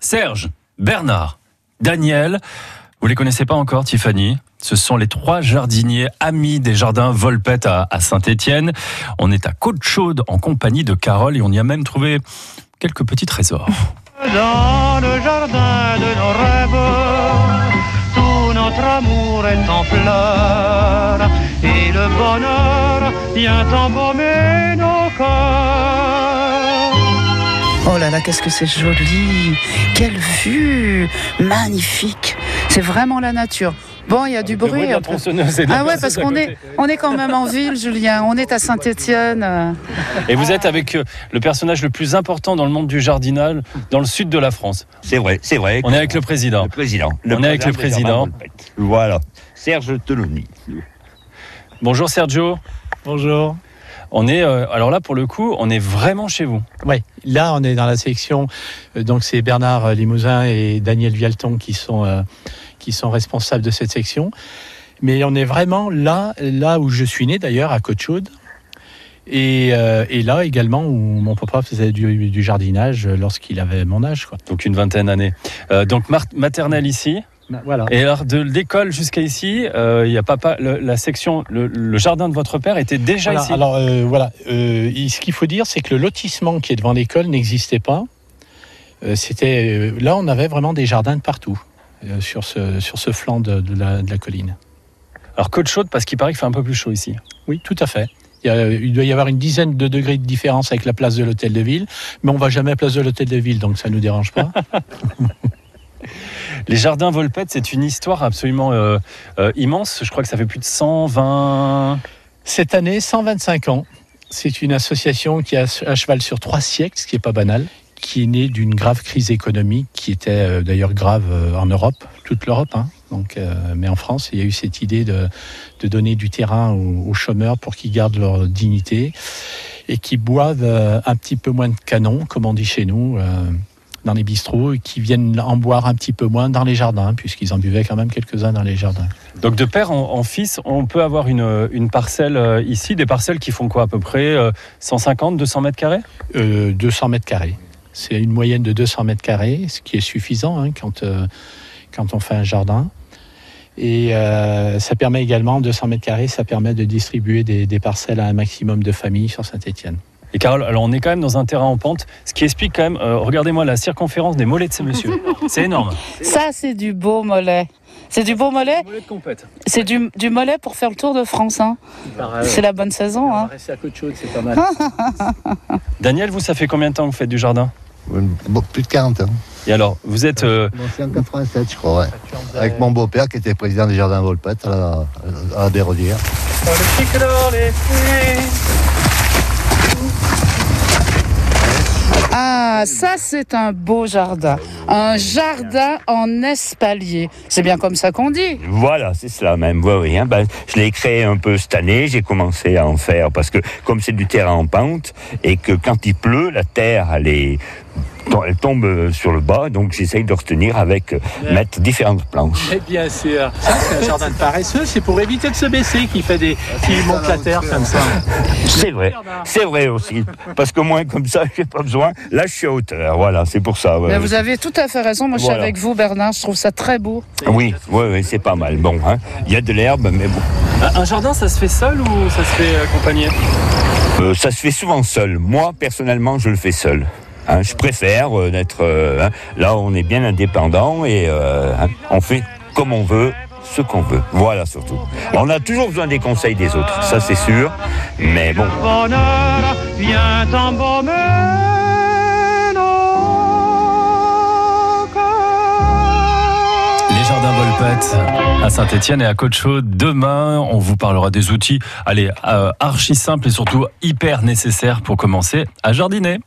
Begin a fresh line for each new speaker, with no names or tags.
Serge, Bernard, Daniel. Vous les connaissez pas encore, Tiffany? Ce sont les trois jardiniers amis des jardins Volpette à, Saint-Étienne. On est à Côte-Chaude en compagnie de Carole et on y a même trouvé quelques petits trésors. Dans le jardin de nos rêves, tout notre amour est en et le bonheur vient embaumer nos corps.
Oh là là, qu'est-ce que c'est joli Quelle vue Magnifique C'est vraiment la nature. Bon, il y a du bruit. ah ouais, parce qu'on est, on est quand même en ville, Julien. On est à Saint-Étienne.
Et vous êtes avec euh, le personnage le plus important dans le monde du jardinage, dans le sud de la France.
C'est vrai, c'est vrai.
On est avec le président.
Le président.
on est avec le président.
Voilà, Serge Teloni.
Bonjour Sergio.
Bonjour.
On est, euh, alors là, pour le coup, on est vraiment chez vous.
Oui, là, on est dans la section. Euh, donc, c'est Bernard Limousin et Daniel Vialton qui sont qui sont responsables de cette section. Mais on est vraiment là, là où je suis né d'ailleurs, à Côte-Chaude. Et, euh, et, là également où mon papa faisait du, jardinage lorsqu'il avait mon âge. Quoi.
Donc une vingtaine d'années. Euh, donc maternelle ici.
Bah, voilà.
Et alors de l'école jusqu'à ici, euh, il y a papa, la section, le, jardin de votre père était déjà ici.
Alors voilà, ce qu'il faut dire, c'est que le lotissement qui est devant l'école n'existait pas. C'était là, on avait vraiment des jardins de partout. Euh, sur, ce, sur ce flanc de, la, colline.
Alors côte chaude parce qu'il paraît qu'il fait un peu plus chaud ici.
Oui, tout à fait. Il, doit y avoir une dizaine de degrés de différence avec la place de l'hôtel de ville, mais on va jamais à la place de l'hôtel de ville, donc ça ne nous dérange pas.
Les jardins Volpette, c'est une histoire absolument euh, euh, immense. Je crois que ça fait plus de 120...
Cette année, 125 ans. C'est une association qui a à cheval sur trois siècles, ce qui n'est pas banal qui est né d'une grave crise économique qui était euh, d'ailleurs grave en Europe, toute l'Europe. Hein. Mais en France, il y a eu cette idée de, donner du terrain aux, chômeurs pour qu'ils gardent leur dignité et qui boivent un petit peu moins de canon, comme on dit chez nous, dans les bistrots, et qui viennent en boire un petit peu moins dans les jardins, puisqu'ils en buvaient quand même quelques-uns dans les jardins.
Donc de père en, fils, on peut avoir une, une, parcelle ici, des parcelles qui font quoi à peu près 150, 200 mètres carrés?
200 mètres carrés. C'est une moyenne de 200 mètres carrés, ce qui est suffisant hein, quand, euh, quand on fait un jardin. Et euh, ça permet également, 200 mètres carrés, ça permet de distribuer des, parcelles à un maximum de familles sur Saint-Étienne.
Et Carole, alors on est quand même dans un terrain en pente, ce qui explique quand même, euh, regardez-moi la circonférence des mollets de ces messieurs. C'est énorme.
Ça, c'est du beau mollet. C'est du beau mollet C'est du, du, mollet pour faire le tour de France. Hein. C'est la bonne saison. Hein.
à côté de c'est pas mal.
Daniel, vous, ça fait combien de temps que vous faites du jardin?
Plus de 40 ans.
Et alors, vous êtes.
Euh... en 87, je crois, ouais. Avec mon beau-père qui était président du jardin Volpette à la, à la Bérodière.
Ah, ça c'est un beau jardin. Un jardin en espalier. C'est bien comme ça qu'on dit.
Voilà, c'est cela même. Oui, hein. ben, je l'ai créé un peu cette année. J'ai commencé à en faire parce que comme c'est du terrain en pente et que quand il pleut, la terre elle est elle tombe sur le bas, donc j'essaye de retenir avec euh, mettre différentes planches.
Et bien sûr, ça c'est un jardin de paresseux, c'est pour éviter de se baisser qui fait des qui monte la terre comme ça.
C'est vrai, c'est vrai aussi, parce que moi comme ça j'ai pas besoin. Là je suis à hauteur, voilà, c'est pour ça.
Mais vous avez tout à fait raison, moi je suis avec vous Bernard, je trouve ça très beau.
Oui, oui, oui c'est pas mal. Bon, hein. il y a de l'herbe, mais bon.
Un jardin, ça se fait seul ou ça se fait accompagné?
Euh, Ça se fait souvent seul. Moi personnellement, je le fais seul. Hein, je préfère euh, d'être euh, hein, là, on est bien indépendant et euh, hein, on fait comme on veut, ce qu'on veut. Voilà surtout. On a toujours besoin des conseils des autres, ça c'est sûr. Mais bon.
Les à Saint-Etienne et à Côte-Chaude. Demain, on vous parlera des outils, allez, archi simples et surtout hyper nécessaires pour commencer à jardiner.